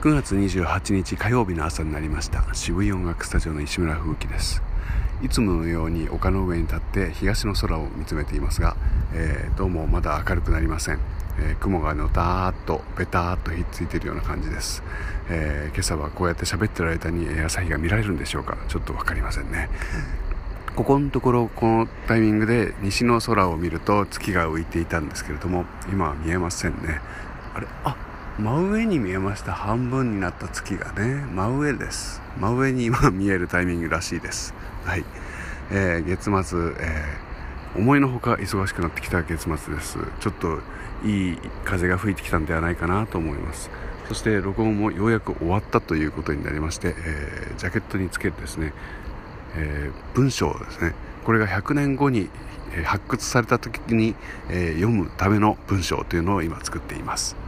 9月28日火曜日の朝になりました。渋い音楽スタジオの石村風紀です。いつものように丘の上に立って東の空を見つめていますが、えー、どうもまだ明るくなりません、えー、雲がのたーっとベターっとひっついているような感じです、えー、今朝はこうやって喋ってる間に朝日が見られるんでしょうか。ちょっと分かりませんね。ここのところこのタイミングで西の空を見ると月が浮いていたんですけれども今は見えませんね。あれ？あ真上に見えました半分になった月がね真上です。真上に今見えるタイミングらしいです。はい、えー、月末、えー、思いのほか忙しくなってきた月末です。ちょっといい風が吹いてきたんではないかなと思います。そして録音もようやく終わったということになりまして、えー、ジャケットにつけるですね、えー、文章ですねこれが100年後に発掘された時に、え、読むための文章というのを今作っています。